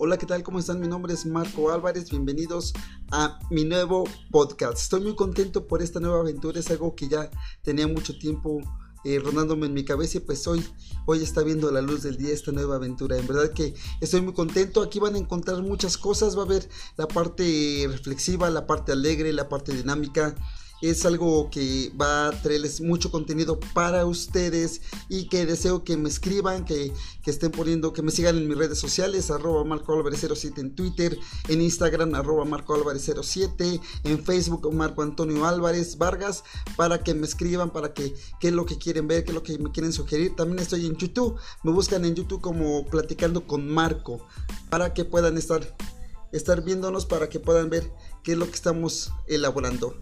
Hola, ¿qué tal? ¿Cómo están? Mi nombre es Marco Álvarez. Bienvenidos a mi nuevo podcast. Estoy muy contento por esta nueva aventura. Es algo que ya tenía mucho tiempo eh, rondándome en mi cabeza y pues hoy, hoy está viendo la luz del día esta nueva aventura. En verdad que estoy muy contento. Aquí van a encontrar muchas cosas. Va a haber la parte reflexiva, la parte alegre, la parte dinámica es algo que va a traerles mucho contenido para ustedes y que deseo que me escriban, que, estén poniendo, que me sigan en mis redes sociales, arroba Marco Álvarez 07 en Twitter, en Instagram, arroba Marco Álvarez 07, en Facebook, Marco Antonio Álvarez Vargas, para que me escriban, para que qué es lo que quieren ver, qué es lo que me quieren sugerir. También estoy en YouTube, me buscan en YouTube como Platicando con Marco, para que puedan estar, estar viéndonos, para que puedan ver qué es lo que estamos elaborando.